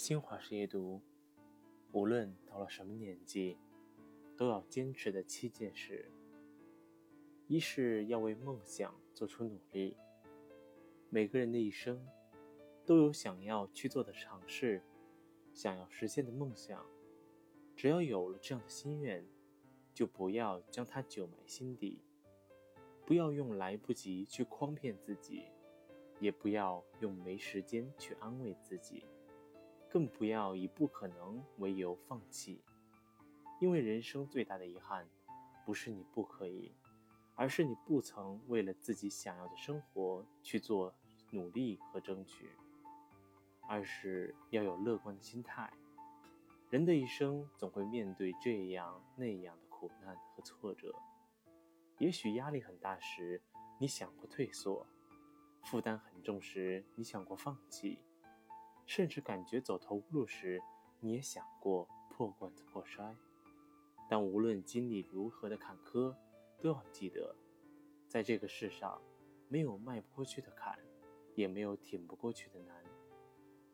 新华社阅读，无论到了什么年纪，都要坚持的七件事。一是要为梦想做出努力。每个人的一生，都有想要去做的尝试，想要实现的梦想。只要有了这样的心愿，就不要将它久埋心底，不要用来不及去诓骗自己，也不要用没时间去安慰自己。更不要以不可能为由放弃，因为人生最大的遗憾，不是你不可以，而是你不曾为了自己想要的生活去做努力和争取。二是要有乐观的心态，人的一生总会面对这样那样的苦难和挫折，也许压力很大时，你想过退缩；负担很重时，你想过放弃。甚至感觉走投无路时，你也想过破罐子破摔。但无论经历如何的坎坷，都要记得，在这个世上，没有迈不过去的坎，也没有挺不过去的难。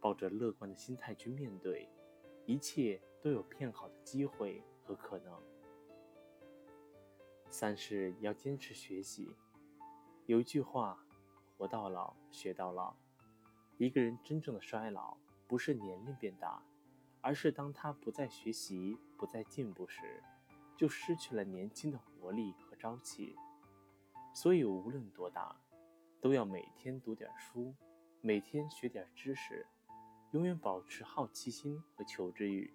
抱着乐观的心态去面对，一切都有变好的机会和可能。三是要坚持学习。有一句话：“活到老，学到老。”一个人真正的衰老，不是年龄变大，而是当他不再学习、不再进步时，就失去了年轻的活力和朝气。所以，无论多大，都要每天读点书，每天学点知识，永远保持好奇心和求知欲，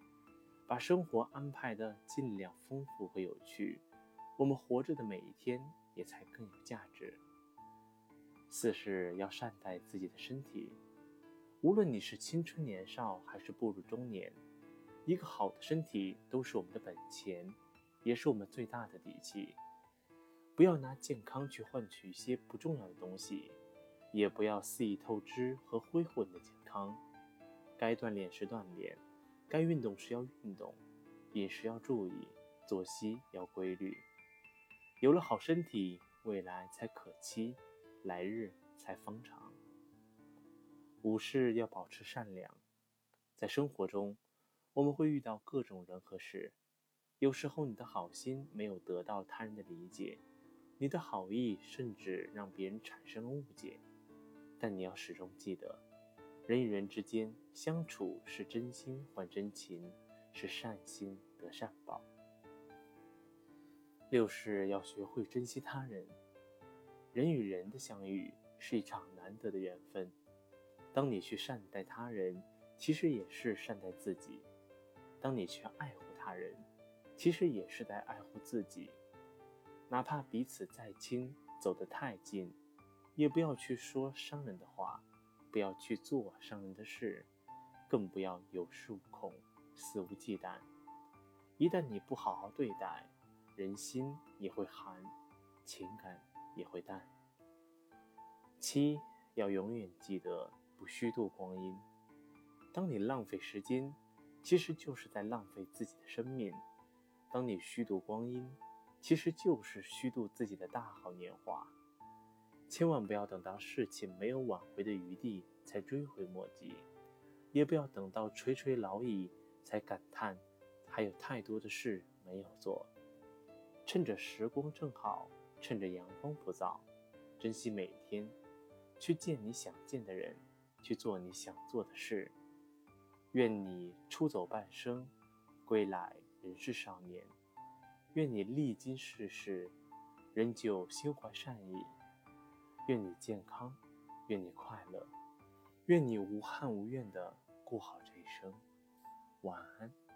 把生活安排的尽量丰富和有趣，我们活着的每一天也才更有价值。四是要善待自己的身体。无论你是青春年少还是步入中年，一个好的身体都是我们的本钱，也是我们最大的底气。不要拿健康去换取一些不重要的东西，也不要肆意透支和挥霍你的健康。该锻炼时锻炼，该运动时要运动，饮食要注意，作息要规律。有了好身体，未来才可期，来日才方长。五是要保持善良，在生活中，我们会遇到各种人和事，有时候你的好心没有得到他人的理解，你的好意甚至让别人产生了误解，但你要始终记得，人与人之间相处是真心换真情，是善心得善报。六是要学会珍惜他人，人与人的相遇是一场难得的缘分。当你去善待他人，其实也是善待自己；当你去爱护他人，其实也是在爱护自己。哪怕彼此再亲，走得太近，也不要去说伤人的话，不要去做伤人的事，更不要有恃无恐、肆无忌惮。一旦你不好好对待，人心也会寒，情感也会淡。七，要永远记得。不虚度光阴。当你浪费时间，其实就是在浪费自己的生命；当你虚度光阴，其实就是虚度自己的大好年华。千万不要等到事情没有挽回的余地才追悔莫及，也不要等到垂垂老矣才感叹还有太多的事没有做。趁着时光正好，趁着阳光不燥，珍惜每天，去见你想见的人。去做你想做的事。愿你出走半生，归来仍是少年。愿你历经世事，仍旧心怀善意。愿你健康，愿你快乐，愿你无憾无怨的过好这一生。晚安。